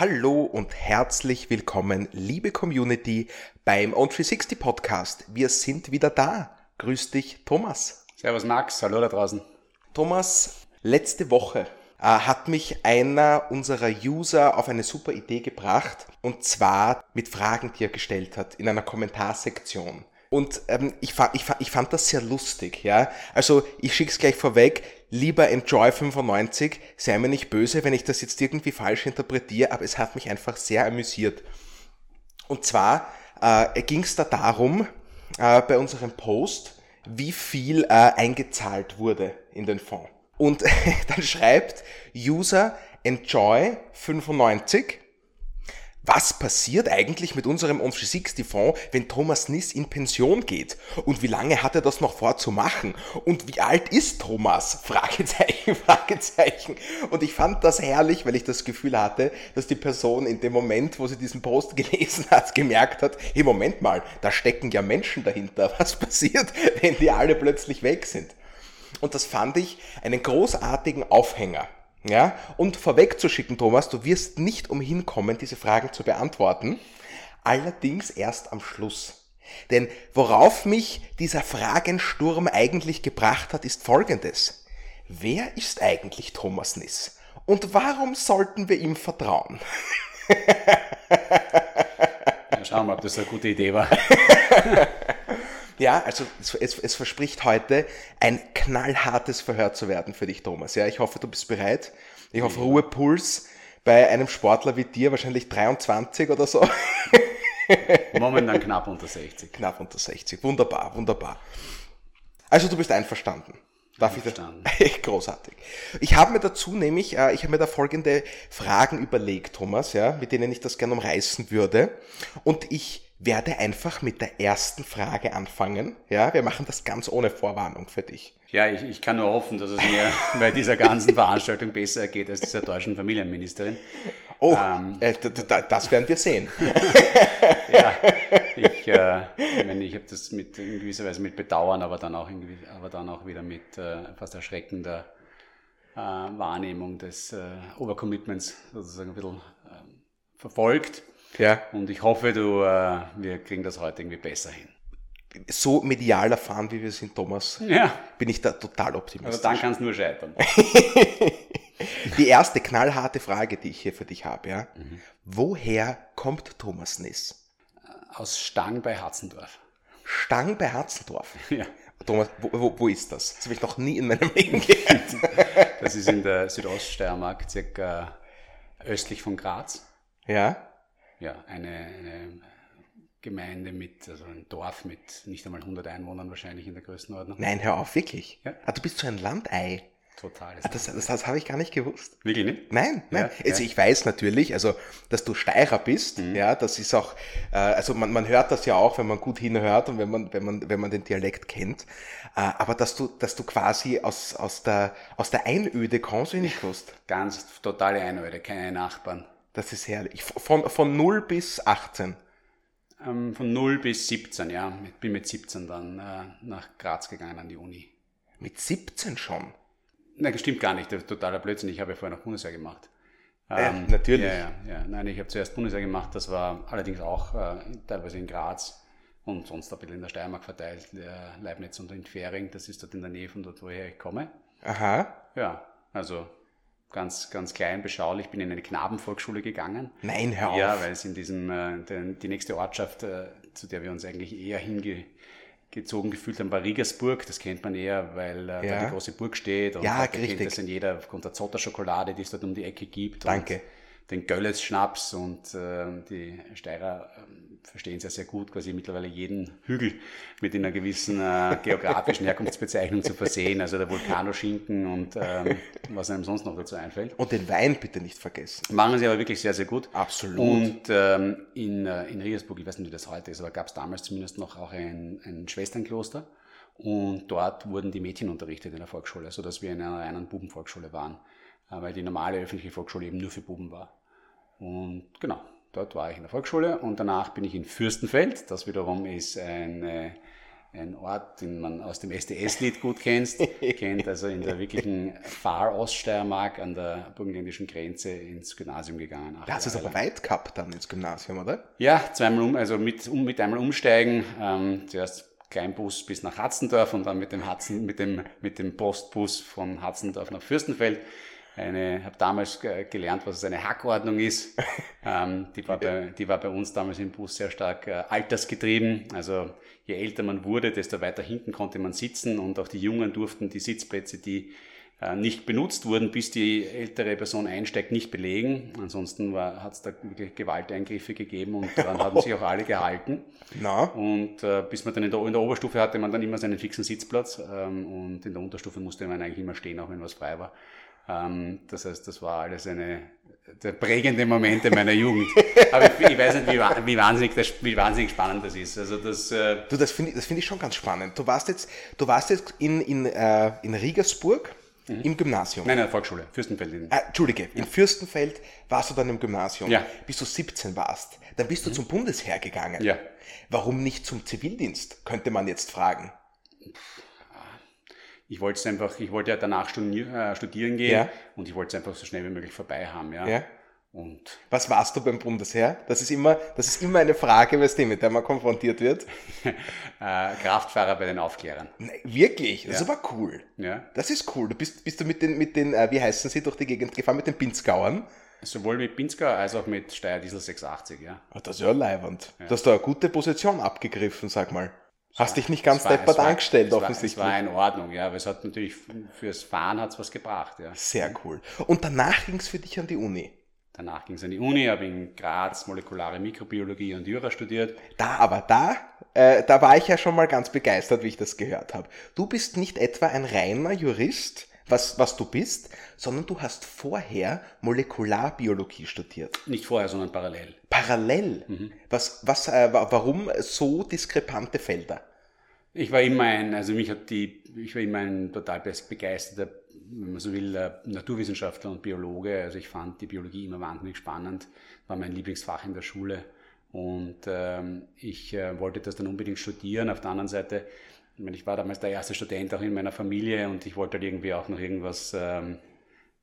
Hallo und herzlich willkommen, liebe Community, beim On360 Podcast. Wir sind wieder da. Grüß dich, Thomas. Servus, Max. Hallo da draußen. Thomas, letzte Woche äh, hat mich einer unserer User auf eine super Idee gebracht und zwar mit Fragen, die er gestellt hat in einer Kommentarsektion. Und ähm, ich, fa ich, fa ich fand das sehr lustig, ja. Also ich schick's gleich vorweg, lieber Enjoy95, sei mir nicht böse, wenn ich das jetzt irgendwie falsch interpretiere, aber es hat mich einfach sehr amüsiert. Und zwar äh, ging es da darum, äh, bei unserem Post, wie viel äh, eingezahlt wurde in den Fonds. Und dann schreibt User Enjoy95, was passiert eigentlich mit unserem On360-Fonds, wenn Thomas Niss in Pension geht? Und wie lange hat er das noch vor zu machen? Und wie alt ist Thomas? Fragezeichen, Fragezeichen. Und ich fand das herrlich, weil ich das Gefühl hatte, dass die Person in dem Moment, wo sie diesen Post gelesen hat, gemerkt hat, hey, Moment mal, da stecken ja Menschen dahinter. Was passiert, wenn die alle plötzlich weg sind? Und das fand ich einen großartigen Aufhänger ja, und vorwegzuschicken, Thomas, du wirst nicht umhin kommen, diese Fragen zu beantworten. Allerdings erst am Schluss. Denn worauf mich dieser Fragensturm eigentlich gebracht hat, ist folgendes. Wer ist eigentlich Thomas Niss? Und warum sollten wir ihm vertrauen? Ja, schauen wir mal, ob das eine gute Idee war. Ja, also es, es, es, verspricht heute ein knallhartes Verhör zu werden für dich, Thomas. Ja, ich hoffe, du bist bereit. Ich hoffe, Ruhepuls bei einem Sportler wie dir, wahrscheinlich 23 oder so. Momentan knapp unter 60. Knapp unter 60. Wunderbar, wunderbar. Also du bist einverstanden. Darf ich das? Großartig. Ich habe mir dazu nämlich, äh, ich habe mir da folgende Fragen überlegt, Thomas, ja, mit denen ich das gerne umreißen würde. Und ich werde einfach mit der ersten Frage anfangen. Ja, wir machen das ganz ohne Vorwarnung für dich. Ja, ich, ich kann nur hoffen, dass es mir bei dieser ganzen Veranstaltung besser geht als dieser deutschen Familienministerin. Oh, ähm, äh, das werden wir sehen. ja, ich, äh, ich, meine, ich habe das mit in gewisser Weise mit Bedauern, aber dann auch, in, aber dann auch wieder mit äh, fast erschreckender äh, Wahrnehmung des äh, Overcommitments sozusagen ein bisschen ähm, verfolgt. Ja. Und ich hoffe, du, äh, wir kriegen das heute irgendwie besser hin. So medial erfahren, wie wir sind, Thomas, ja. bin ich da total optimistisch. Also dann kann es nur scheitern. die erste knallharte Frage, die ich hier für dich habe, ja. Mhm. Woher kommt Thomas Niss? Aus Stang bei Hatzendorf. Stang bei Hatzendorf? Ja. Thomas, wo, wo, wo ist das? Das habe ich noch nie in meinem Leben gehört. das ist in der Südoststeiermark, circa östlich von Graz. Ja ja, eine, eine Gemeinde mit, also ein Dorf mit nicht einmal 100 Einwohnern wahrscheinlich in der Größenordnung. Nein, hör auf, wirklich. Ja. Ah, du bist so ein Landei. Total. Ah, das, das, das habe ich gar nicht gewusst. Wirklich nicht? Nein, nein. Ja, also ja. ich weiß natürlich, also dass du Steirer bist, mhm. ja, das ist auch, äh, also man, man hört das ja auch, wenn man gut hinhört und wenn man, wenn man, wenn man den Dialekt kennt. Äh, aber dass du, dass du quasi aus, aus der, aus der Einöde kommst, wie ich nicht gewusst. Ganz totale Einöde, keine Nachbarn. Das ist herrlich. Von, von 0 bis 18? Ähm, von 0 bis 17, ja. Ich bin mit 17 dann äh, nach Graz gegangen an die Uni. Mit 17 schon? Nein, das stimmt gar nicht. Das ist totaler Blödsinn. Ich habe ja vorher noch Bundeswehr gemacht. Ähm, ja, natürlich. Ja, ja, ja. Nein, ich habe zuerst Bundeswehr gemacht. Das war allerdings auch äh, teilweise in Graz und sonst ein bisschen in der Steiermark verteilt. Äh, Leibniz und in Fähring. Das ist dort in der Nähe von dort, woher ich komme. Aha. Ja, also ganz, ganz klein, beschaulich, bin in eine Knabenvolksschule gegangen. Nein, hör auf. Ja, weil es in diesem, äh, den, die nächste Ortschaft, äh, zu der wir uns eigentlich eher hingezogen gefühlt haben, war Riegersburg. Das kennt man eher, weil äh, ja. da die große Burg steht. Und ja, richtig. kennt das in jeder aufgrund der Zotter-Schokolade, die es dort um die Ecke gibt. Danke. Den Göllels-Schnaps und äh, die Steirer äh, verstehen sehr, sehr gut, quasi mittlerweile jeden Hügel mit einer gewissen äh, geografischen Herkunftsbezeichnung zu versehen, also der Vulkanoschinken und ähm, was einem sonst noch dazu einfällt. Und den Wein bitte nicht vergessen. Machen sie aber wirklich sehr, sehr gut. Absolut. Und ähm, in, äh, in Riersburg, ich weiß nicht, wie das heute ist, aber gab es damals zumindest noch auch ein, ein Schwesternkloster. Und dort wurden die Mädchen unterrichtet in der Volksschule, sodass wir in einer reinen Bubenvolksschule waren, äh, weil die normale öffentliche Volksschule eben nur für Buben war. Und genau, Dort war ich in der Volksschule und danach bin ich in Fürstenfeld. Das wiederum ist eine ein Ort, den man aus dem SDS-Lied gut kennst, kennt, also in der wirklichen Far-Oststeiermark an der burgenländischen Grenze ins Gymnasium gegangen. Da hast du es aber weit gehabt dann ins Gymnasium, oder? Ja, zweimal um, also mit, um, mit einmal umsteigen. Ähm, zuerst Kleinbus bis nach Hatzendorf und dann mit dem, Hatzen, mit dem, mit dem Postbus von Hatzendorf nach Fürstenfeld eine, habe damals gelernt, was eine Hackordnung ist. ähm, die, war bei, die war bei uns damals im Bus sehr stark äh, altersgetrieben. Also je älter man wurde, desto weiter hinten konnte man sitzen und auch die Jungen durften die Sitzplätze, die äh, nicht benutzt wurden, bis die ältere Person einsteigt, nicht belegen. Ansonsten hat es da wirklich Gewalteingriffe gegeben und daran haben sich auch alle gehalten. Na? Und äh, bis man dann in der, in der, Oberstufe hatte man dann immer seinen fixen Sitzplatz ähm, und in der Unterstufe musste man eigentlich immer stehen, auch wenn was frei war. Ähm, das heißt, das war alles eine der prägende Momente meiner Jugend. Aber ich, ich weiß nicht, wie, wie, wahnsinnig das, wie wahnsinnig spannend das ist. Also das, äh du, das finde ich, find ich schon ganz spannend. Du warst jetzt, du warst jetzt in, in, äh, in Riegersburg mhm. im Gymnasium. Nein, in der Volksschule, Fürstenfeld. In, äh, Entschuldige, ja. in Fürstenfeld warst du dann im Gymnasium, ja. bis du 17 warst. Dann bist du mhm. zum Bundesheer gegangen. Ja. Warum nicht zum Zivildienst, könnte man jetzt fragen ich wollte es einfach, ich wollte ja danach äh, studieren gehen ja. und ich wollte es einfach so schnell wie möglich vorbei haben, ja. ja. Und was warst du beim Bundesheer? Das ist immer, das ist immer eine Frage, weißt du, mit der man konfrontiert wird. äh, Kraftfahrer bei den Aufklärern. Nee, wirklich? Das ja. ist aber cool. Ja. Das ist cool. Du bist, bist du mit den, mit den, äh, wie heißen sie, durch die Gegend gefahren, mit den Pinzgauern? Sowohl mit Pinzgau als auch mit Steyr Diesel 680, ja. Oh, das ist ja leibend. Ja. Du hast da eine gute Position abgegriffen, sag mal. Hast dich nicht ganz deppert angestellt, offensichtlich. Es war in Ordnung, ja, aber es hat natürlich fürs Fahren hat's was gebracht, ja. Sehr cool. Und danach ging es für dich an die Uni? Danach ging es an die Uni, habe in Graz molekulare Mikrobiologie und Jura studiert. Da, aber da, äh, da war ich ja schon mal ganz begeistert, wie ich das gehört habe. Du bist nicht etwa ein reiner Jurist, was, was du bist, sondern du hast vorher Molekularbiologie studiert. Nicht vorher, sondern parallel. Parallel? Mhm. Was, was, äh, warum so diskrepante Felder? Ich war immer ein, also mich hat die, ich war immer ein total begeisterter, wenn man so will, äh, Naturwissenschaftler und Biologe. Also ich fand die Biologie immer wahnsinnig spannend, war mein Lieblingsfach in der Schule. Und ähm, ich äh, wollte das dann unbedingt studieren. Auf der anderen Seite ich, meine, ich war damals der erste Student auch in meiner Familie und ich wollte halt irgendwie auch noch irgendwas ähm,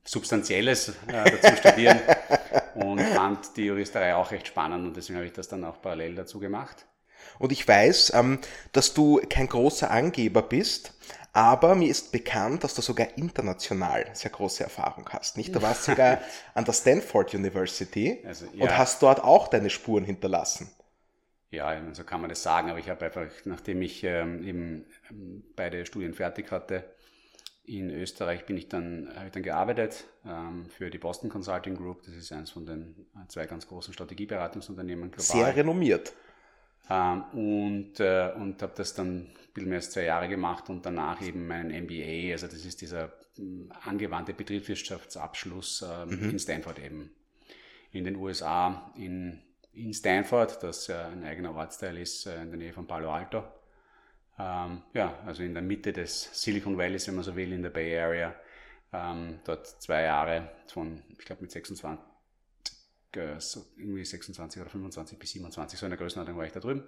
Substanzielles äh, dazu studieren und fand die Juristerei auch recht spannend und deswegen habe ich das dann auch parallel dazu gemacht. Und ich weiß, ähm, dass du kein großer Angeber bist, aber mir ist bekannt, dass du sogar international sehr große Erfahrung hast. Nicht? Du warst sogar an der Stanford University also, ja. und hast dort auch deine Spuren hinterlassen. Ja, so kann man das sagen, aber ich habe einfach, nachdem ich ähm, eben ähm, beide Studien fertig hatte, in Österreich bin ich dann, habe ich dann gearbeitet ähm, für die Boston Consulting Group. Das ist eines von den äh, zwei ganz großen Strategieberatungsunternehmen global. Sehr renommiert. Ähm, und äh, und habe das dann ein bisschen mehr als zwei Jahre gemacht und danach eben meinen MBA, also das ist dieser äh, angewandte Betriebswirtschaftsabschluss äh, mhm. in Stanford eben. In den USA, in in Stanford, das ja ein eigener Ortsteil ist äh, in der Nähe von Palo Alto. Ähm, ja, also in der Mitte des Silicon Valleys, wenn man so will, in der Bay Area. Ähm, dort zwei Jahre von, ich glaube mit 26, äh, so irgendwie 26 oder 25 bis 27, so in der Größenordnung war ich da drüben.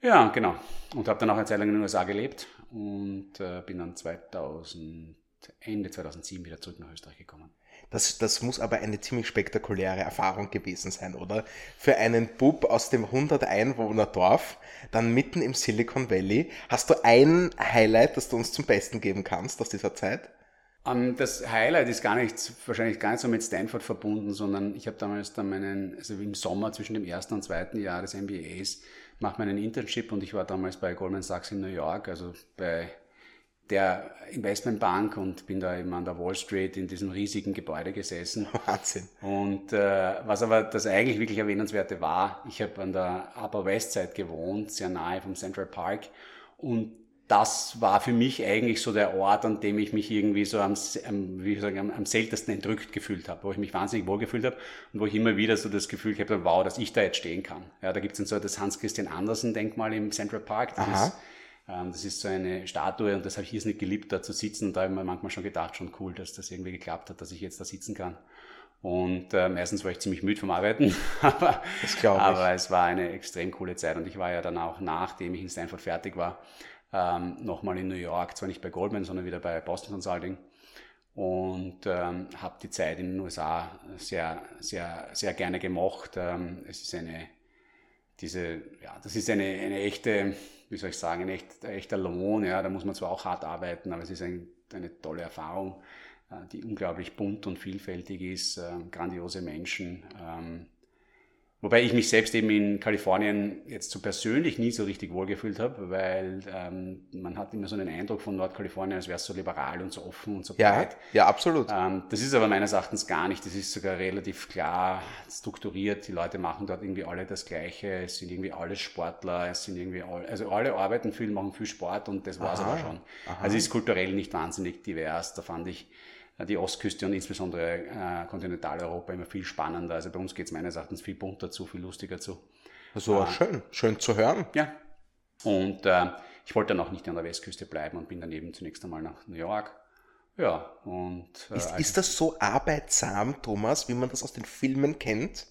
Ja, genau. Und habe dann auch eine Zeit lang in den USA gelebt und äh, bin dann 2000, Ende 2007 wieder zurück nach Österreich gekommen. Das, das muss aber eine ziemlich spektakuläre Erfahrung gewesen sein, oder? Für einen Bub aus dem 100 Einwohner Dorf, dann mitten im Silicon Valley. Hast du ein Highlight, das du uns zum Besten geben kannst aus dieser Zeit? Um, ähm, das Highlight ist gar nicht, wahrscheinlich gar nicht so mit Stanford verbunden, sondern ich habe damals dann meinen, also im Sommer zwischen dem ersten und zweiten Jahr des MBAs, mache meinen Internship und ich war damals bei Goldman Sachs in New York, also bei der Investmentbank und bin da eben an der Wall Street in diesem riesigen Gebäude gesessen. Wahnsinn. Und äh, was aber das eigentlich wirklich erwähnenswerte war, ich habe an der Upper West Side gewohnt, sehr nahe vom Central Park und das war für mich eigentlich so der Ort, an dem ich mich irgendwie so am, wie sagen, am, am seltensten entrückt gefühlt habe, wo ich mich wahnsinnig wohl gefühlt habe und wo ich immer wieder so das Gefühl habe, wow, dass ich da jetzt stehen kann. Ja, da gibt es dann so das Hans-Christian Andersen-Denkmal im Central Park. Das Aha. ist ähm, das ist so eine Statue und das habe ich jetzt nicht geliebt, da zu sitzen. Und da habe ich mir manchmal schon gedacht, schon cool, dass das irgendwie geklappt hat, dass ich jetzt da sitzen kann. Und äh, meistens war ich ziemlich müde vom Arbeiten, aber, aber es war eine extrem coole Zeit. Und ich war ja dann auch, nachdem ich in Stanford fertig war, ähm, nochmal in New York, zwar nicht bei Goldman, sondern wieder bei Boston Consulting und ähm, habe die Zeit in den USA sehr, sehr, sehr gerne gemocht. Ähm, es ist eine, diese, ja, das ist eine, eine echte, wie soll ich sagen, ein, echt, echter Lohn. Ja, da muss man zwar auch hart arbeiten, aber es ist ein, eine tolle Erfahrung, äh, die unglaublich bunt und vielfältig ist, äh, grandiose Menschen. Ähm, Wobei ich mich selbst eben in Kalifornien jetzt so persönlich nie so richtig wohlgefühlt habe, weil ähm, man hat immer so einen Eindruck von Nordkalifornien, als wäre es so liberal und so offen und so ja, breit. Ja, absolut. Ähm, das ist aber meines Erachtens gar nicht. Das ist sogar relativ klar strukturiert. Die Leute machen dort irgendwie alle das Gleiche. Es sind irgendwie alle Sportler. Es sind irgendwie alle, also alle arbeiten viel, machen viel Sport und das war es aber schon. Aha. Also es ist kulturell nicht wahnsinnig divers. Da fand ich die Ostküste und insbesondere äh, Kontinentaleuropa immer viel spannender. Also bei uns geht es meines Erachtens viel bunter zu, viel lustiger zu. So äh, schön, schön zu hören. Ja. Und äh, ich wollte dann auch nicht an der Westküste bleiben und bin dann eben zunächst einmal nach New York. Ja, und. Äh, ist, ist das so arbeitsam, Thomas, wie man das aus den Filmen kennt?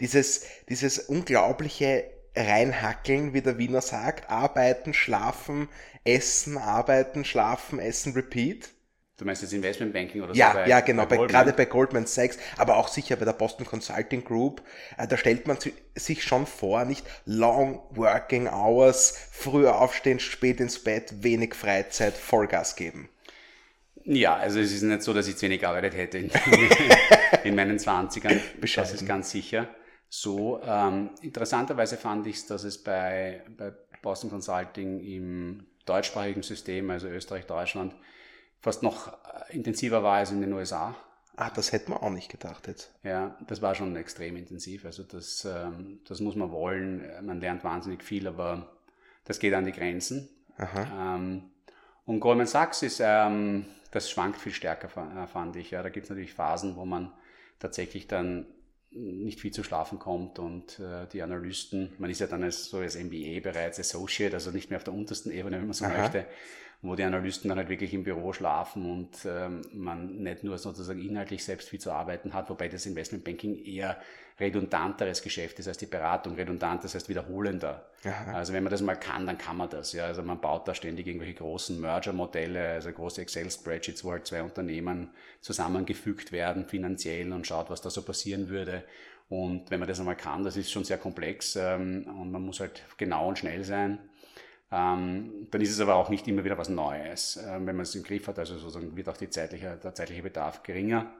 Dieses, dieses unglaubliche reinhackeln, wie der Wiener sagt, arbeiten, schlafen, essen, arbeiten, schlafen, essen, repeat? Du meinst jetzt Investmentbanking oder ja, so? Bei, ja, genau, bei bei, gerade bei Goldman Sachs, aber auch sicher bei der Boston Consulting Group. Äh, da stellt man sich schon vor, nicht long working hours, früher aufstehen, spät ins Bett, wenig Freizeit, Vollgas geben. Ja, also es ist nicht so, dass ich zu wenig gearbeitet hätte in, in meinen Zwanzigern. Das ist ganz sicher so. Ähm, interessanterweise fand ich es, dass es bei, bei Boston Consulting im deutschsprachigen System, also Österreich, Deutschland, fast noch äh, intensiver war als in den USA. Ah, das hätte man auch nicht gedacht jetzt. Ja, das war schon extrem intensiv. Also das, ähm, das muss man wollen. Man lernt wahnsinnig viel, aber das geht an die Grenzen. Ähm, und Goldman Sachs ist, ähm, das schwankt viel stärker, äh, fand ich. Ja, da gibt es natürlich Phasen, wo man tatsächlich dann nicht viel zu schlafen kommt und äh, die Analysten, man ist ja dann als, so als MBA bereits Associate, also nicht mehr auf der untersten Ebene, wenn man so Aha. möchte, wo die Analysten dann halt wirklich im Büro schlafen und ähm, man nicht nur sozusagen inhaltlich selbst viel zu arbeiten hat, wobei das Investmentbanking eher redundanteres Geschäft ist als die Beratung. Redundant, das heißt wiederholender. Aha. Also wenn man das mal kann, dann kann man das. Ja. Also man baut da ständig irgendwelche großen Merger-Modelle, also große Excel-Spreadsheets, wo halt zwei Unternehmen zusammengefügt werden finanziell und schaut, was da so passieren würde. Und wenn man das einmal kann, das ist schon sehr komplex ähm, und man muss halt genau und schnell sein. Ähm, dann ist es aber auch nicht immer wieder was Neues, äh, wenn man es im Griff hat. Also sozusagen wird auch zeitliche, der zeitliche Bedarf geringer.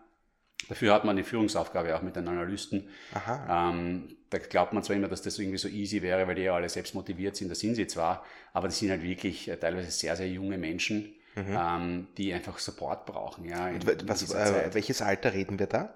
Dafür hat man eine Führungsaufgabe auch mit den Analysten. Ähm, da glaubt man zwar immer, dass das irgendwie so easy wäre, weil die ja alle selbst motiviert sind. Das sind sie zwar, aber das sind halt wirklich äh, teilweise sehr, sehr junge Menschen, mhm. ähm, die einfach Support brauchen. Ja, in, was, in äh, welches Alter reden wir da?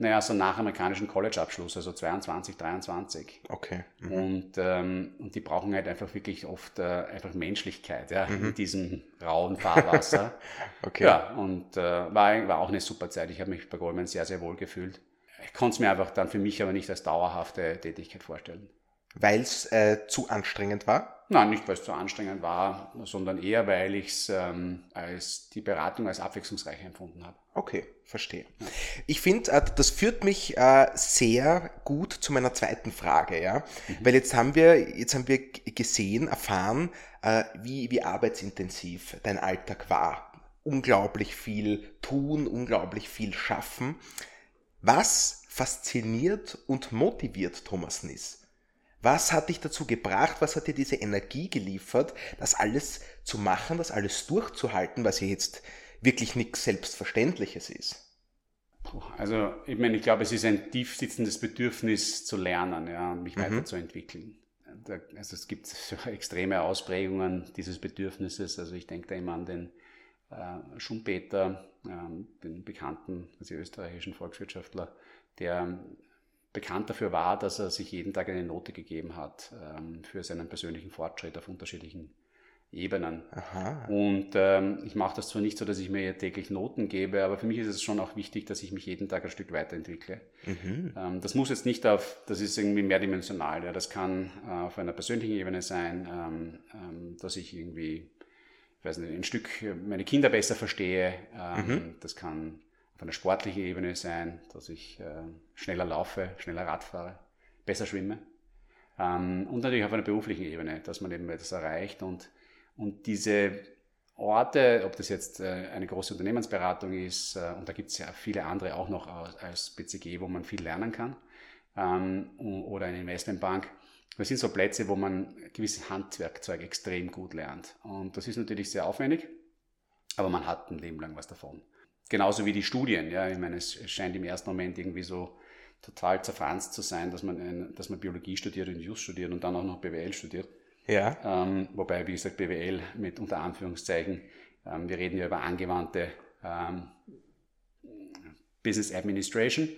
Naja, so nach amerikanischen College-Abschluss, also 22, 23. Okay. Mhm. Und, ähm, und die brauchen halt einfach wirklich oft äh, einfach Menschlichkeit ja, mhm. in diesem rauen Fahrwasser. okay. Ja, und äh, war, war auch eine super Zeit. Ich habe mich bei Goldman sehr, sehr wohl gefühlt. Ich konnte es mir einfach dann für mich aber nicht als dauerhafte Tätigkeit vorstellen. Weil es äh, zu anstrengend war? Nein, nicht weil es zu anstrengend war, sondern eher, weil ich es ähm, als die Beratung als abwechslungsreich empfunden habe. Okay, verstehe. Ich finde, äh, das führt mich äh, sehr gut zu meiner zweiten Frage, ja, mhm. weil jetzt haben wir jetzt haben wir gesehen, erfahren, äh, wie wie arbeitsintensiv dein Alltag war. Unglaublich viel tun, unglaublich viel schaffen. Was fasziniert und motiviert Thomas Niss? Was hat dich dazu gebracht? Was hat dir diese Energie geliefert, das alles zu machen, das alles durchzuhalten, was ja jetzt wirklich nichts Selbstverständliches ist? Also, ich meine, ich glaube, es ist ein tief sitzendes Bedürfnis zu lernen ja, und mich mhm. weiterzuentwickeln. Also es gibt so extreme Ausprägungen dieses Bedürfnisses. Also ich denke da immer an den äh, Schumpeter, äh, den bekannten also österreichischen Volkswirtschaftler, der bekannt dafür war, dass er sich jeden Tag eine Note gegeben hat ähm, für seinen persönlichen Fortschritt auf unterschiedlichen Ebenen. Aha. Und ähm, ich mache das zwar nicht so, dass ich mir täglich Noten gebe, aber für mich ist es schon auch wichtig, dass ich mich jeden Tag ein Stück weiterentwickle. Mhm. Ähm, das muss jetzt nicht auf, das ist irgendwie mehrdimensional. Ja. Das kann äh, auf einer persönlichen Ebene sein, ähm, ähm, dass ich irgendwie, ich weiß nicht, ein Stück meine Kinder besser verstehe. Ähm, mhm. Das kann auf einer sportlichen Ebene sein, dass ich äh, schneller laufe, schneller Rad fahre, besser schwimme. Ähm, und natürlich auf einer beruflichen Ebene, dass man eben etwas erreicht und, Und diese Orte, ob das jetzt äh, eine große Unternehmensberatung ist, äh, und da gibt es ja viele andere auch noch als BCG, wo man viel lernen kann, ähm, oder eine Investmentbank. Das sind so Plätze, wo man gewisses Handwerkzeug extrem gut lernt. Und das ist natürlich sehr aufwendig, aber man hat ein Leben lang was davon. Genauso wie die Studien. Ja, ich meine, es scheint im ersten Moment irgendwie so total zerfranst zu sein, dass man, dass man Biologie studiert und Just studiert und dann auch noch BWL studiert. Ja. Ähm, wobei, wie gesagt, BWL mit unter Anführungszeichen, ähm, wir reden ja über angewandte ähm, Business Administration.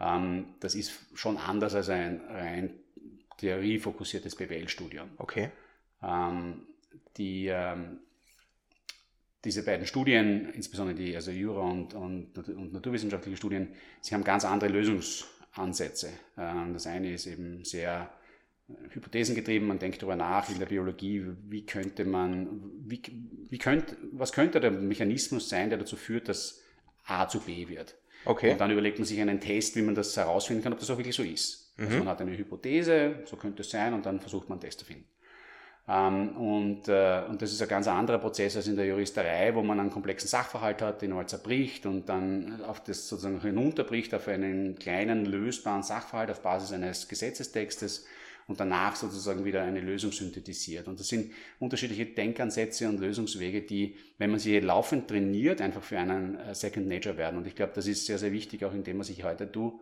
Ähm, das ist schon anders als ein rein theoriefokussiertes BWL-Studium. Okay. Ähm, die, ähm, diese beiden Studien, insbesondere die also Jura und, und, und, naturwissenschaftliche Studien, sie haben ganz andere Lösungsansätze. das eine ist eben sehr hypothesengetrieben, man denkt darüber nach in der Biologie, wie könnte man, wie, wie könnte, was könnte der Mechanismus sein, der dazu führt, dass A zu B wird. Okay. Und dann überlegt man sich einen Test, wie man das herausfinden kann, ob das auch wirklich so ist. Mhm. Also man hat eine Hypothese, so könnte es sein, und dann versucht man einen Test zu finden. Ähm, und, äh, und das ist ein ganz anderer Prozess als in der Juristerei, wo man einen komplexen Sachverhalt hat, den man zerbricht und dann auf das sozusagen hinunterbricht auf einen kleinen lösbaren Sachverhalt auf Basis eines Gesetzestextes und danach sozusagen wieder eine Lösung synthetisiert. Und das sind unterschiedliche Denkansätze und Lösungswege, die, wenn man sie laufend trainiert, einfach für einen äh, Second Nature werden. Und ich glaube, das ist sehr, sehr wichtig, auch in dem, was ich heute tue,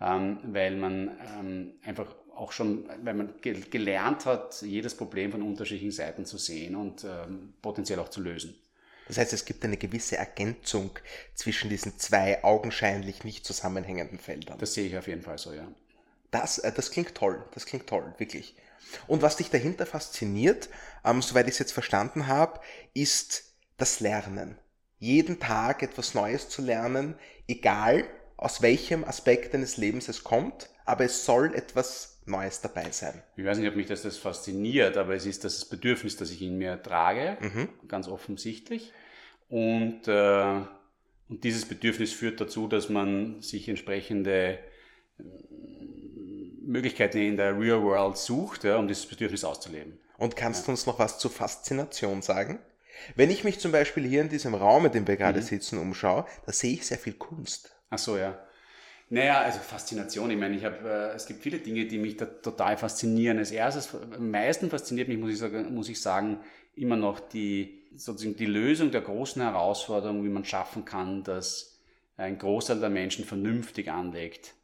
ähm, weil man ähm, einfach auch schon, weil man gelernt hat, jedes Problem von unterschiedlichen Seiten zu sehen und ähm, potenziell auch zu lösen. Das heißt, es gibt eine gewisse Ergänzung zwischen diesen zwei augenscheinlich nicht zusammenhängenden Feldern. Das sehe ich auf jeden Fall so, ja. Das, äh, das klingt toll, das klingt toll, wirklich. Und was dich dahinter fasziniert, ähm, soweit ich es jetzt verstanden habe, ist das Lernen. Jeden Tag etwas Neues zu lernen, egal aus welchem Aspekt deines Lebens es kommt, aber es soll etwas Neues dabei sein. Ich weiß nicht, ob mich das, das fasziniert, aber es ist das Bedürfnis, das ich in mir trage, mhm. ganz offensichtlich. Und, äh, und dieses Bedürfnis führt dazu, dass man sich entsprechende Möglichkeiten in der Real World sucht, ja, um dieses Bedürfnis auszuleben. Und kannst du uns noch was zur Faszination sagen? Wenn ich mich zum Beispiel hier in diesem Raum, in dem wir gerade mhm. sitzen, umschaue, da sehe ich sehr viel Kunst. Ach so, ja. Naja, also Faszination. Ich meine, ich habe, äh, es gibt viele Dinge, die mich da total faszinieren. Als erstes, am meisten fasziniert mich, muss ich sagen, muss ich sagen immer noch die, sozusagen die Lösung der großen Herausforderung, wie man schaffen kann, dass ein Großteil der Menschen vernünftig anlegt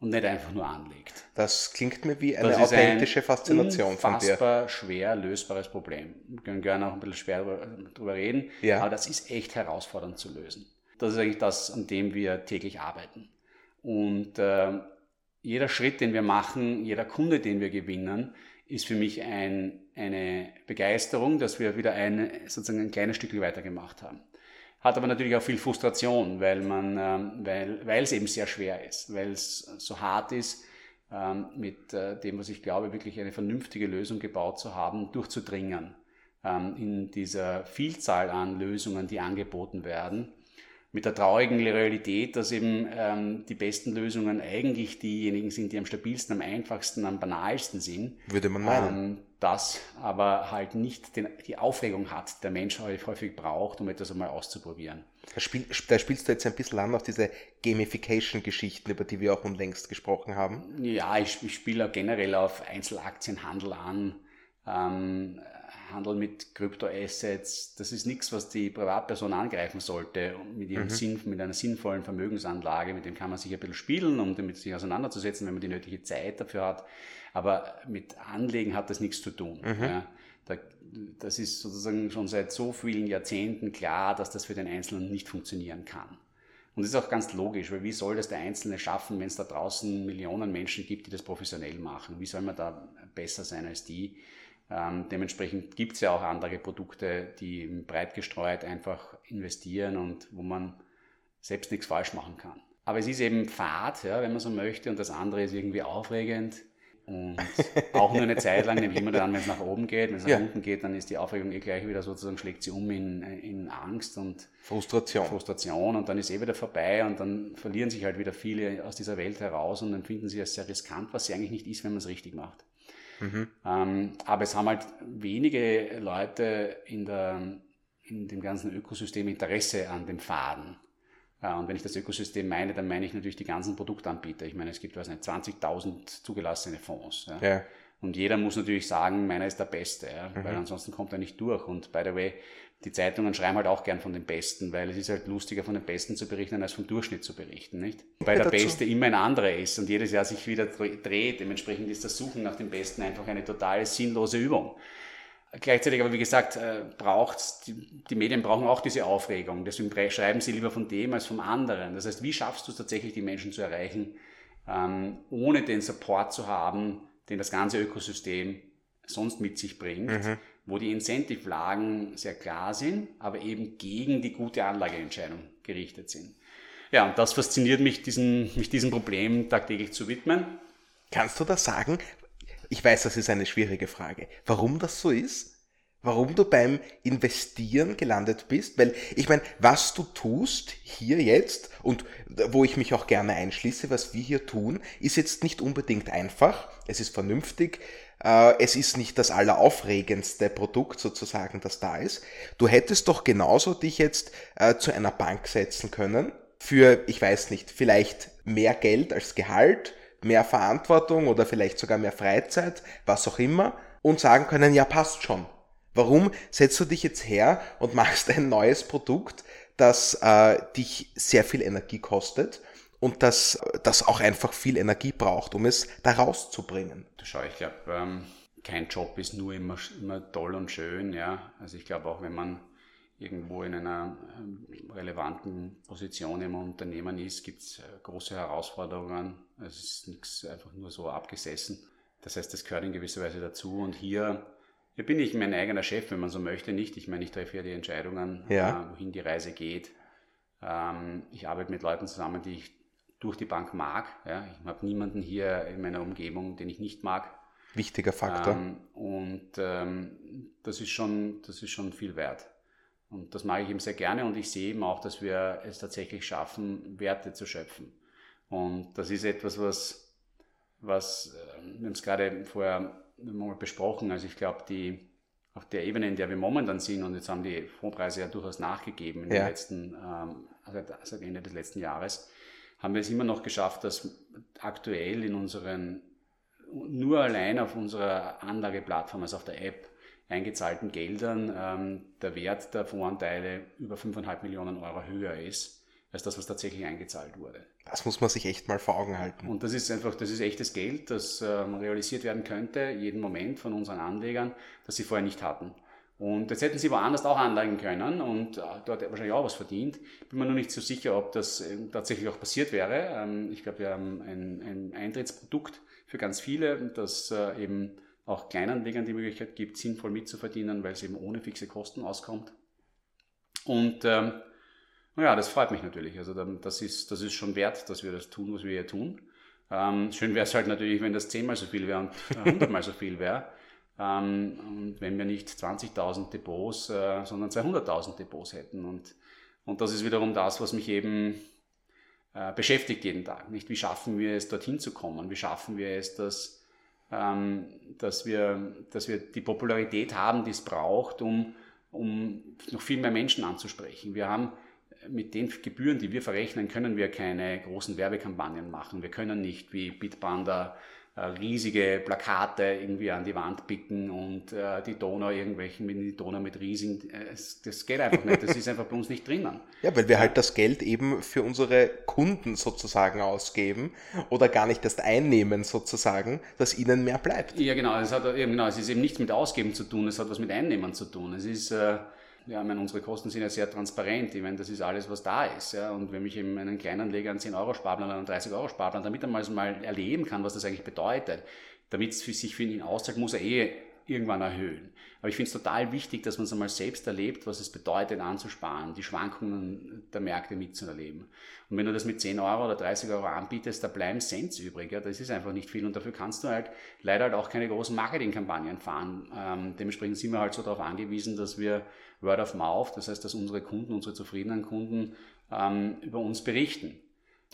und nicht einfach nur anlegt. Das klingt mir wie eine authentische ein Faszination von dir. Unfassbar schwer lösbares Problem. Wir können gerne auch ein bisschen schwer darüber reden, ja. aber das ist echt herausfordernd zu lösen. Das ist eigentlich das, an dem wir täglich arbeiten. Und äh, jeder Schritt, den wir machen, jeder Kunde, den wir gewinnen, ist für mich ein, eine Begeisterung, dass wir wieder ein, sozusagen ein kleines Stück weitergemacht haben hat aber natürlich auch viel Frustration, weil man, ähm, weil, weil es eben sehr schwer ist, weil es so hart ist, ähm, mit äh, dem, was ich glaube, wirklich eine vernünftige Lösung gebaut zu haben, durchzudringen ähm, in dieser Vielzahl an Lösungen, die angeboten werden. Mit der traurigen Realität, dass eben die besten Lösungen eigentlich diejenigen sind, die am stabilsten, am einfachsten, am banalsten sind. Würde man meinen. Das aber halt nicht den, die Aufregung hat, der Mensch häufig braucht, um etwas einmal auszuprobieren. Da, spiel, da spielst du jetzt ein bisschen an auf diese Gamification-Geschichten, über die wir auch unlängst gesprochen haben. Ja, ich, ich spiele generell auf Einzelaktienhandel an, ähm, Handel mit Kryptoassets. Das ist nichts, was die Privatperson angreifen sollte mit, ihrem mhm. Sinn, mit einer sinnvollen Vermögensanlage. Mit dem kann man sich ein bisschen spielen, um damit sich auseinanderzusetzen, wenn man die nötige Zeit dafür hat. Aber mit Anlegen hat das nichts zu tun. Mhm. Ja, da, das ist sozusagen schon seit so vielen Jahrzehnten klar, dass das für den Einzelnen nicht funktionieren kann. Und das ist auch ganz logisch, weil wie soll das der Einzelne schaffen, wenn es da draußen Millionen Menschen gibt, die das professionell machen? Wie soll man da besser sein als die? Ähm, dementsprechend gibt es ja auch andere Produkte, die breit gestreut einfach investieren und wo man selbst nichts falsch machen kann. Aber es ist eben Fahrt, ja, wenn man so möchte, und das andere ist irgendwie aufregend. Und auch nur eine Zeit lang, nämlich immer dann, wenn es nach oben geht, wenn es nach ja. unten geht, dann ist die Aufregung eh gleich wieder sozusagen, schlägt sie um in, in Angst und Frustration. Frustration und dann ist eh wieder vorbei und dann verlieren sich halt wieder viele aus dieser Welt heraus und empfinden sie als sehr riskant, was sie eigentlich nicht ist, wenn man es richtig macht. Mhm. Ähm, aber es haben halt wenige Leute in, der, in dem ganzen Ökosystem Interesse an dem Faden. Ja, und wenn ich das Ökosystem meine, dann meine ich natürlich die ganzen Produktanbieter. Ich meine, es gibt, was nicht, 20.000 zugelassene Fonds. Ja. ja. Und jeder muss natürlich sagen, meiner ist der Beste, ja, mhm. weil ansonsten kommt er nicht durch. Und by the way, die Zeitungen schreiben halt auch gern von den Besten, weil es ist halt lustiger, von den Besten zu berichten, als vom Durchschnitt zu berichten, nicht? Weil der Beste immer ein anderer ist und jedes Jahr sich wieder dreht. Dementsprechend ist das Suchen nach dem Besten einfach eine total sinnlose Übung. Gleichzeitig aber, wie gesagt, äh, braucht die, die Medien brauchen auch diese Aufregung. Deswegen schreiben sie lieber von dem als vom anderen. Das heißt, wie schaffst du es tatsächlich, die Menschen zu erreichen, ähm, ohne den Support zu haben, den das ganze Ökosystem sonst mit sich bringt, mhm. wo die Incentive-Lagen sehr klar sind, aber eben gegen die gute Anlageentscheidung gerichtet sind. Ja, und das fasziniert mich, diesen, mich diesem Problem tagtäglich zu widmen. Kannst du das sagen? Ich weiß, das ist eine schwierige Frage. Warum das so ist? Warum du beim Investieren gelandet bist? Weil ich meine, was du tust hier jetzt und wo ich mich auch gerne einschließe, was wir hier tun, ist jetzt nicht unbedingt einfach. Es ist vernünftig. Äh, es ist nicht das alleraufregendste Produkt sozusagen, das da ist. Du hättest doch genauso dich jetzt äh, zu einer Bank setzen können für, ich weiß nicht, vielleicht mehr Geld als Gehalt mehr Verantwortung oder vielleicht sogar mehr Freizeit, was auch immer, und sagen können, ja, passt schon. Warum setzt du dich jetzt her und machst ein neues Produkt, das äh, dich sehr viel Energie kostet und das, das auch einfach viel Energie braucht, um es da rauszubringen? Schau, ich glaube, ähm, kein Job ist nur immer, immer toll und schön, ja. Also ich glaube auch, wenn man irgendwo in einer ähm, relevanten Position im Unternehmen ist, gibt es äh, große Herausforderungen. Es ist nichts einfach nur so abgesessen. Das heißt, das gehört in gewisser Weise dazu. Und hier, hier bin ich mein eigener Chef, wenn man so möchte, nicht. Ich meine, ich treffe ja die Entscheidungen, ja. äh, wohin die Reise geht. Ähm, ich arbeite mit Leuten zusammen, die ich durch die Bank mag. Ja. Ich habe niemanden hier in meiner Umgebung, den ich nicht mag. Wichtiger Faktor. Ähm, und ähm, das, ist schon, das ist schon viel wert. Und das mag ich eben sehr gerne und ich sehe eben auch, dass wir es tatsächlich schaffen, Werte zu schöpfen. Und das ist etwas, was, was äh, wir haben es gerade vorher mal besprochen, also ich glaube, die, auf der Ebene, in der wir momentan sind, und jetzt haben die Fondspreise ja durchaus nachgegeben in ja. den letzten, ähm, seit, also seit Ende des letzten Jahres, haben wir es immer noch geschafft, dass aktuell in unseren, nur allein auf unserer Anlageplattform, also auf der App, eingezahlten Geldern ähm, der Wert der Fondsanteile über 5,5 Millionen Euro höher ist, als das, was tatsächlich eingezahlt wurde. Das muss man sich echt mal vor Augen halten. Und das ist einfach, das ist echtes Geld, das ähm, realisiert werden könnte, jeden Moment von unseren Anlegern, das sie vorher nicht hatten. Und jetzt hätten sie woanders auch anlegen können und äh, dort wahrscheinlich auch was verdient. Bin mir nur nicht so sicher, ob das äh, tatsächlich auch passiert wäre. Ähm, ich glaube, wir haben ein, ein Eintrittsprodukt für ganz viele, das äh, eben auch Kleinanlegern die Möglichkeit gibt, sinnvoll mitzuverdienen, weil es eben ohne fixe Kosten auskommt. Und ähm, naja, das freut mich natürlich. Also das ist, das ist schon wert, dass wir das tun, was wir hier tun. Ähm, schön wäre es halt natürlich, wenn das zehnmal so viel wäre und hundertmal so viel wäre. Ähm, und wenn wir nicht 20.000 Depots, äh, sondern 200.000 Depots hätten. Und, und das ist wiederum das, was mich eben äh, beschäftigt jeden Tag. Nicht? Wie schaffen wir es, dorthin zu kommen? Wie schaffen wir es, dass dass, wir, dass wir die Popularität haben, die es braucht, um, um noch viel mehr Menschen anzusprechen. Wir haben mit den Gebühren, die wir verrechnen, können wir keine großen Werbekampagnen machen. Wir können nicht wie Bitpanda äh, riesige Plakate irgendwie an die Wand picken und äh, die Donau irgendwelchen mit die Donau mit riesigen, äh, das geht einfach nicht, das ist einfach bei uns nicht drinnen. Ja, weil wir halt das Geld eben für unsere Kunden sozusagen ausgeben oder gar nicht erst einnehmen sozusagen, dass ihnen mehr bleibt. Ja, genau, es hat genau, es ist eben nichts mit Ausgeben zu tun, es hat was mit Einnehmen zu tun. Es ist äh, ja, ich meine, unsere Kosten sind ja sehr transparent. Ich meine, das ist alles, was da ist. Ja. Und wenn ich eben einen Kleinanleger einen 10-Euro-Sparplan oder einen 30-Euro-Sparplan, damit er mal erleben kann, was das eigentlich bedeutet, damit es sich für ihn auszahlt, muss er eh irgendwann erhöhen. Aber ich finde es total wichtig, dass man es einmal selbst erlebt, was es bedeutet, anzusparen, die Schwankungen der Märkte mitzuerleben. Und wenn du das mit 10 Euro oder 30 Euro anbietest, da bleiben Cents übrig. Ja, das ist einfach nicht viel. Und dafür kannst du halt leider halt auch keine großen Marketingkampagnen fahren. Ähm, dementsprechend sind wir halt so darauf angewiesen, dass wir Word of Mouth, das heißt, dass unsere Kunden, unsere zufriedenen Kunden ähm, über uns berichten.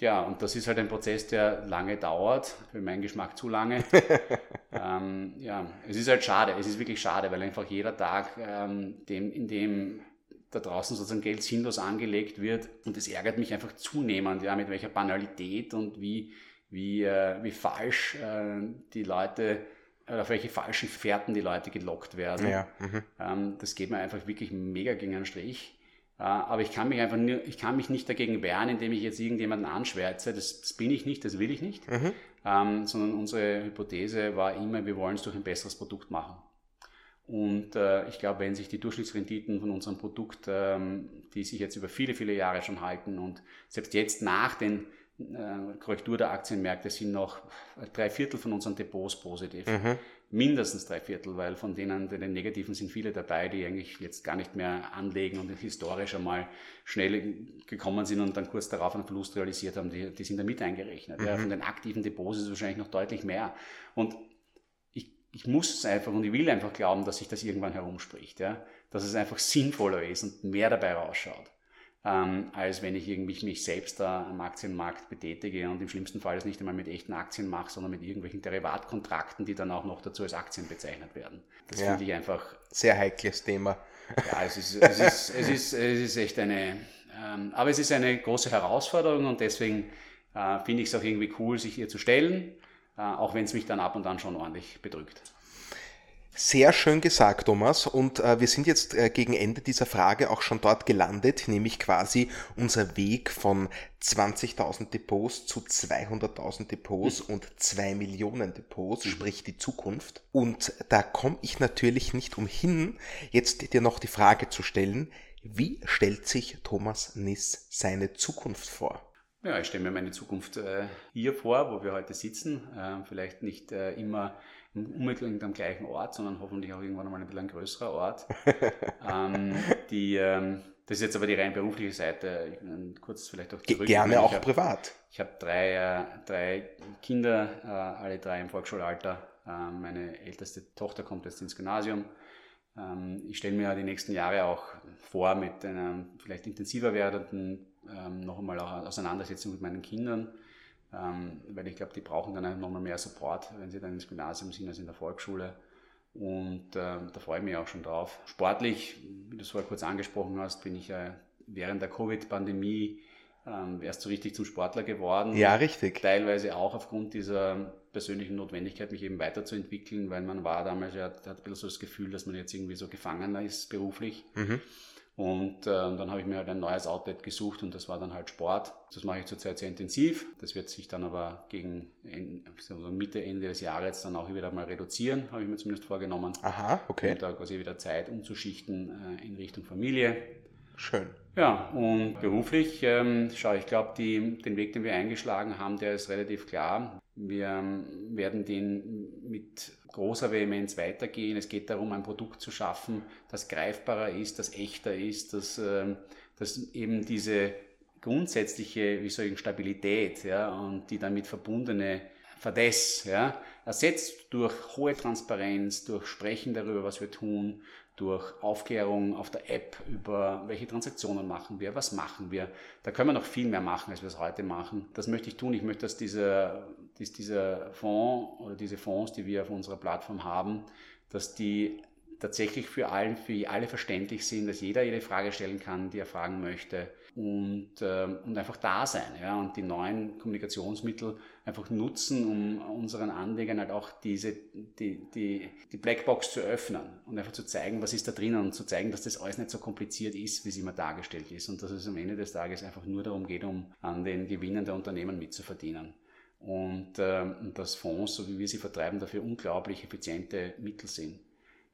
Ja, und das ist halt ein Prozess, der lange dauert, für meinen Geschmack zu lange. ähm, ja, es ist halt schade, es ist wirklich schade, weil einfach jeder Tag, ähm, dem, in dem da draußen sozusagen Geld sinnlos angelegt wird und es ärgert mich einfach zunehmend, ja, mit welcher Banalität und wie, wie, äh, wie falsch äh, die Leute oder auf welche falschen Fährten die Leute gelockt werden. Ja, mhm. ähm, das geht mir einfach wirklich mega gegen einen Strich. Aber ich kann mich einfach nur, ich kann mich nicht dagegen wehren, indem ich jetzt irgendjemanden anschwärze. Das, das bin ich nicht, das will ich nicht. Mhm. Ähm, sondern unsere Hypothese war immer, wir wollen es durch ein besseres Produkt machen. Und äh, ich glaube, wenn sich die Durchschnittsrenditen von unserem Produkt, ähm, die sich jetzt über viele, viele Jahre schon halten und selbst jetzt nach den äh, Korrektur der Aktienmärkte sind noch drei Viertel von unseren Depots positiv. Mhm mindestens drei Viertel, weil von denen, den negativen sind viele dabei, die eigentlich jetzt gar nicht mehr anlegen und historisch einmal schnell gekommen sind und dann kurz darauf einen Verlust realisiert haben, die, die sind da mit eingerechnet. Mhm. Ja, von den aktiven Depots ist es wahrscheinlich noch deutlich mehr. Und ich, ich muss es einfach und ich will einfach glauben, dass sich das irgendwann herumspricht, ja, dass es einfach sinnvoller ist und mehr dabei rausschaut ähm, als wenn ich irgendwie mich selbst da am Aktienmarkt betätige und im schlimmsten Fall es nicht einmal mit echten Aktien mache, sondern mit irgendwelchen Derivatkontrakten, die dann auch noch dazu als Aktien bezeichnet werden. Das ja. finde ich einfach. Sehr heikles Thema. Ja, es ist, es ist, es ist, es ist echt eine, ähm, aber es ist eine große Herausforderung und deswegen äh, finde ich es auch irgendwie cool, sich ihr zu stellen, äh, auch wenn es mich dann ab und an schon ordentlich bedrückt. Sehr schön gesagt, Thomas. Und äh, wir sind jetzt äh, gegen Ende dieser Frage auch schon dort gelandet, nämlich quasi unser Weg von 20.000 Depots zu 200.000 Depots mhm. und 2 Millionen Depots, mhm. sprich die Zukunft. Und da komme ich natürlich nicht umhin, jetzt dir noch die Frage zu stellen, wie stellt sich Thomas Niss seine Zukunft vor? Ja, ich stelle mir meine Zukunft äh, hier vor, wo wir heute sitzen. Äh, vielleicht nicht äh, immer unbedingt am gleichen Ort, sondern hoffentlich auch irgendwann einmal ein bisschen ein größerer Ort. ähm, die, ähm, das ist jetzt aber die rein berufliche Seite. Kurz vielleicht auch zurück. Gerne auch hab, privat. Ich habe drei, äh, drei Kinder, äh, alle drei im Volksschulalter. Äh, meine älteste Tochter kommt jetzt ins Gymnasium. Ähm, ich stelle mir die nächsten Jahre auch vor, mit einer vielleicht intensiver werdenden ähm, noch einmal auch Auseinandersetzung mit meinen Kindern ähm, weil ich glaube, die brauchen dann einfach nochmal mehr Support, wenn sie dann ins Gymnasium sind als in der Volksschule. Und äh, da freue ich mich auch schon drauf. Sportlich, wie du es vorher kurz angesprochen hast, bin ich ja während der Covid-Pandemie ähm, erst so richtig zum Sportler geworden. Ja, richtig. Teilweise auch aufgrund dieser persönlichen Notwendigkeit, mich eben weiterzuentwickeln, weil man war damals ja, hat ein bisschen so das Gefühl, dass man jetzt irgendwie so gefangener ist beruflich. Mhm. Und äh, dann habe ich mir halt ein neues Outlet gesucht und das war dann halt Sport. Das mache ich zurzeit sehr intensiv. Das wird sich dann aber gegen also Mitte, Ende des Jahres dann auch wieder mal reduzieren, habe ich mir zumindest vorgenommen. Aha, okay. Und da quasi wieder Zeit umzuschichten äh, in Richtung Familie. Schön. Ja, und beruflich, ähm, schau, ich glaube, den Weg, den wir eingeschlagen haben, der ist relativ klar. Wir werden den mit großer Vehemenz weitergehen. Es geht darum, ein Produkt zu schaffen, das greifbarer ist, das echter ist, das, ähm, das eben diese grundsätzliche, wie soll ich, Stabilität ja, und die damit verbundene Verdess ja, ersetzt durch hohe Transparenz, durch Sprechen darüber, was wir tun, durch Aufklärung auf der App über welche Transaktionen machen wir, was machen wir. Da können wir noch viel mehr machen, als wir es heute machen. Das möchte ich tun. Ich möchte, dass dieser, dass dieser Fonds oder diese Fonds, die wir auf unserer Plattform haben, dass die tatsächlich für, allen, für alle verständlich sind, dass jeder jede Frage stellen kann, die er fragen möchte und, äh, und einfach da sein ja, und die neuen Kommunikationsmittel einfach nutzen, um unseren Anlegern halt auch diese, die, die, die Blackbox zu öffnen und einfach zu zeigen, was ist da drinnen und zu zeigen, dass das alles nicht so kompliziert ist, wie es immer dargestellt ist und dass es am Ende des Tages einfach nur darum geht, um an den Gewinnen der Unternehmen mitzuverdienen. Und, äh, und dass Fonds, so wie wir sie vertreiben, dafür unglaublich effiziente Mittel sind.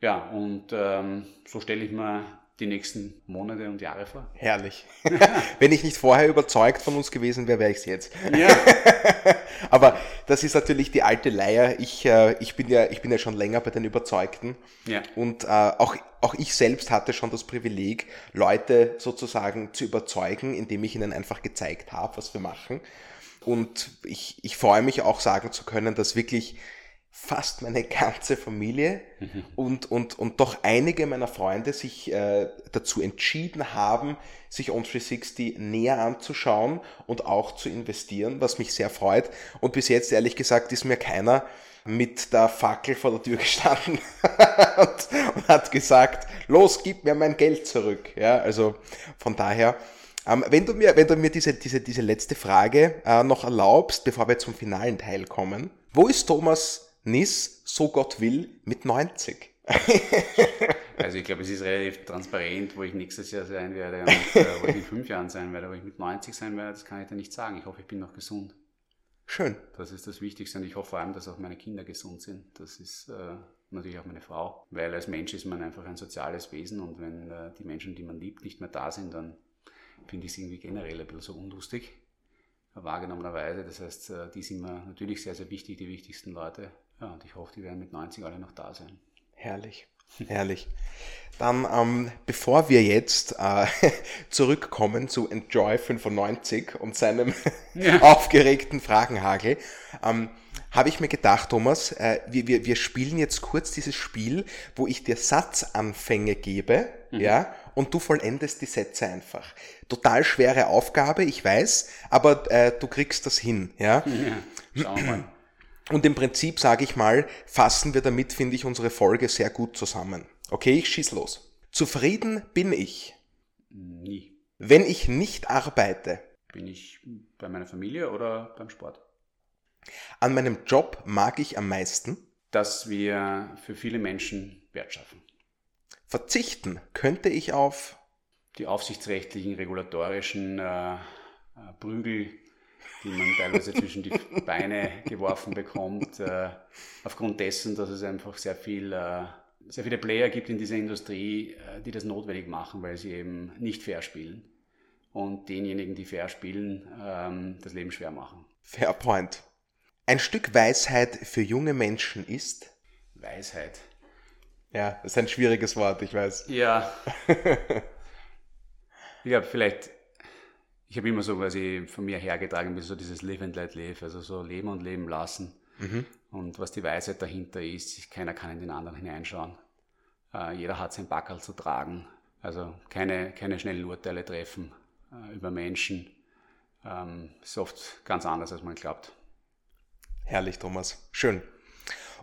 Ja, und ähm, so stelle ich mir die nächsten Monate und Jahre vor. Herrlich. Wenn ich nicht vorher überzeugt von uns gewesen wäre, wäre ich es jetzt. Ja. Aber das ist natürlich die alte Leier. Ich, äh, ich, bin, ja, ich bin ja schon länger bei den Überzeugten. Ja. Und äh, auch, auch ich selbst hatte schon das Privileg, Leute sozusagen zu überzeugen, indem ich ihnen einfach gezeigt habe, was wir machen. Und ich, ich freue mich auch sagen zu können, dass wirklich fast meine ganze Familie und, und, und doch einige meiner Freunde sich äh, dazu entschieden haben, sich On360 näher anzuschauen und auch zu investieren, was mich sehr freut. Und bis jetzt, ehrlich gesagt, ist mir keiner mit der Fackel vor der Tür gestanden und, und, hat gesagt, los, gib mir mein Geld zurück. Ja, also von daher, ähm, wenn du mir, wenn du mir diese, diese, diese letzte Frage äh, noch erlaubst, bevor wir zum finalen Teil kommen, wo ist Thomas Nis, so Gott will, mit 90. also ich glaube, es ist relativ transparent, wo ich nächstes Jahr sein werde und äh, wo ich in fünf Jahren sein werde, wo ich mit 90 sein werde, das kann ich dir nicht sagen. Ich hoffe, ich bin noch gesund. Schön. Das ist das Wichtigste und ich hoffe vor allem, dass auch meine Kinder gesund sind. Das ist äh, natürlich auch meine Frau, weil als Mensch ist man einfach ein soziales Wesen und wenn äh, die Menschen, die man liebt, nicht mehr da sind, dann finde ich es irgendwie generell ein bisschen so unlustig wahrgenommenerweise. Das heißt, äh, die sind mir natürlich sehr, sehr wichtig, die wichtigsten Leute. Ja, und ich hoffe, die werden mit 90 alle noch da sein. Herrlich. Herrlich. Dann, ähm, bevor wir jetzt äh, zurückkommen zu Enjoy 95 und seinem ja. aufgeregten Fragenhagel, ähm, habe ich mir gedacht, Thomas, äh, wir, wir, wir spielen jetzt kurz dieses Spiel, wo ich dir Satzanfänge gebe, mhm. ja, und du vollendest die Sätze einfach. Total schwere Aufgabe, ich weiß, aber äh, du kriegst das hin, ja. ja schauen wir mal. Und im Prinzip, sage ich mal, fassen wir damit, finde ich, unsere Folge sehr gut zusammen. Okay, ich schieß los. Zufrieden bin ich. Nie. Wenn ich nicht arbeite. Bin ich bei meiner Familie oder beim Sport? An meinem Job mag ich am meisten. Dass wir für viele Menschen Wert schaffen. Verzichten könnte ich auf die aufsichtsrechtlichen, regulatorischen äh, äh Prügel die man teilweise zwischen die Beine geworfen bekommt, äh, aufgrund dessen, dass es einfach sehr viel, äh, sehr viele Player gibt in dieser Industrie, äh, die das notwendig machen, weil sie eben nicht fair spielen und denjenigen, die fair spielen, ähm, das Leben schwer machen. Fair point. Ein Stück Weisheit für junge Menschen ist? Weisheit. Ja, das ist ein schwieriges Wort, ich weiß. Ja. ja, vielleicht ich habe immer so quasi von mir hergetragen, so dieses Live and Let Live, also so leben und leben lassen. Mhm. Und was die Weisheit dahinter ist, keiner kann in den anderen hineinschauen. Äh, jeder hat sein Backerl zu tragen. Also keine, keine schnellen Urteile treffen äh, über Menschen. Ähm, ist oft ganz anders, als man glaubt. Herrlich, Thomas. Schön.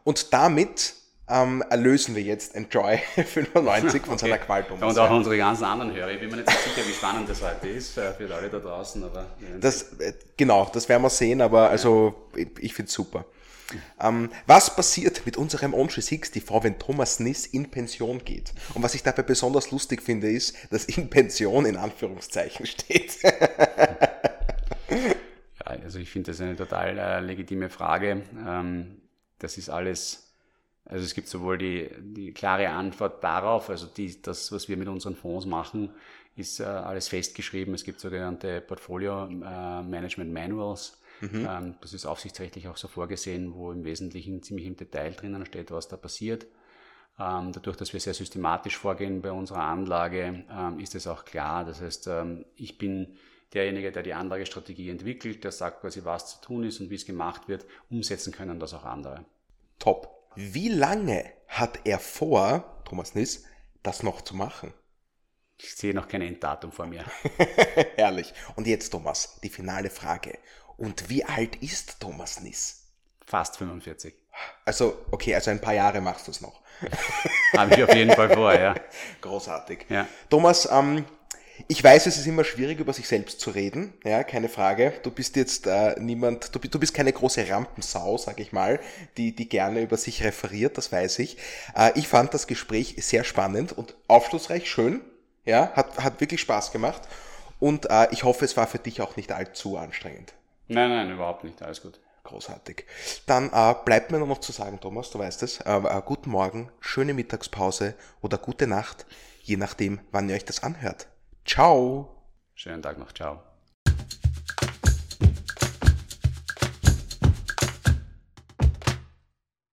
Und damit ähm, erlösen wir jetzt Enjoy 95 von okay. seiner Qualbombe. Und auch unsere ganzen anderen Hörer. Ich bin mir nicht so sicher, wie spannend das heute ist äh, für alle da draußen. Aber das, äh, genau, das werden wir sehen, aber also ich, ich finde es super. Ähm, was passiert mit unserem 60 TV, wenn Thomas Niss in Pension geht? Und was ich dabei besonders lustig finde, ist, dass in Pension in Anführungszeichen steht. ja, also ich finde das eine total äh, legitime Frage. Ähm, das ist alles also es gibt sowohl die, die klare Antwort darauf, also die, das, was wir mit unseren Fonds machen, ist äh, alles festgeschrieben. Es gibt sogenannte Portfolio äh, Management Manuals. Mhm. Ähm, das ist aufsichtsrechtlich auch so vorgesehen, wo im Wesentlichen ziemlich im Detail drinnen steht, was da passiert. Ähm, dadurch, dass wir sehr systematisch vorgehen bei unserer Anlage, ähm, ist es auch klar. Das heißt, ähm, ich bin derjenige, der die Anlagestrategie entwickelt, der sagt quasi, was zu tun ist und wie es gemacht wird. Umsetzen können das auch andere. Top. Wie lange hat er vor, Thomas Niss, das noch zu machen? Ich sehe noch kein Enddatum vor mir. Herrlich. Und jetzt, Thomas, die finale Frage. Und wie alt ist Thomas Niss? Fast 45. Also, okay, also ein paar Jahre machst du es noch. Habe ich auf jeden Fall vor, ja. Großartig. Ja. Thomas, ähm, ich weiß, es ist immer schwierig, über sich selbst zu reden, ja, keine Frage. Du bist jetzt äh, niemand, du, du bist keine große Rampensau, sag ich mal, die, die gerne über sich referiert, das weiß ich. Äh, ich fand das Gespräch sehr spannend und aufschlussreich, schön, ja, hat, hat wirklich Spaß gemacht und äh, ich hoffe, es war für dich auch nicht allzu anstrengend. Nein, nein, überhaupt nicht, alles gut. Großartig. Dann äh, bleibt mir nur noch zu sagen, Thomas, du weißt es, äh, äh, guten Morgen, schöne Mittagspause oder gute Nacht, je nachdem, wann ihr euch das anhört. Ciao. Schönen Tag noch. Ciao.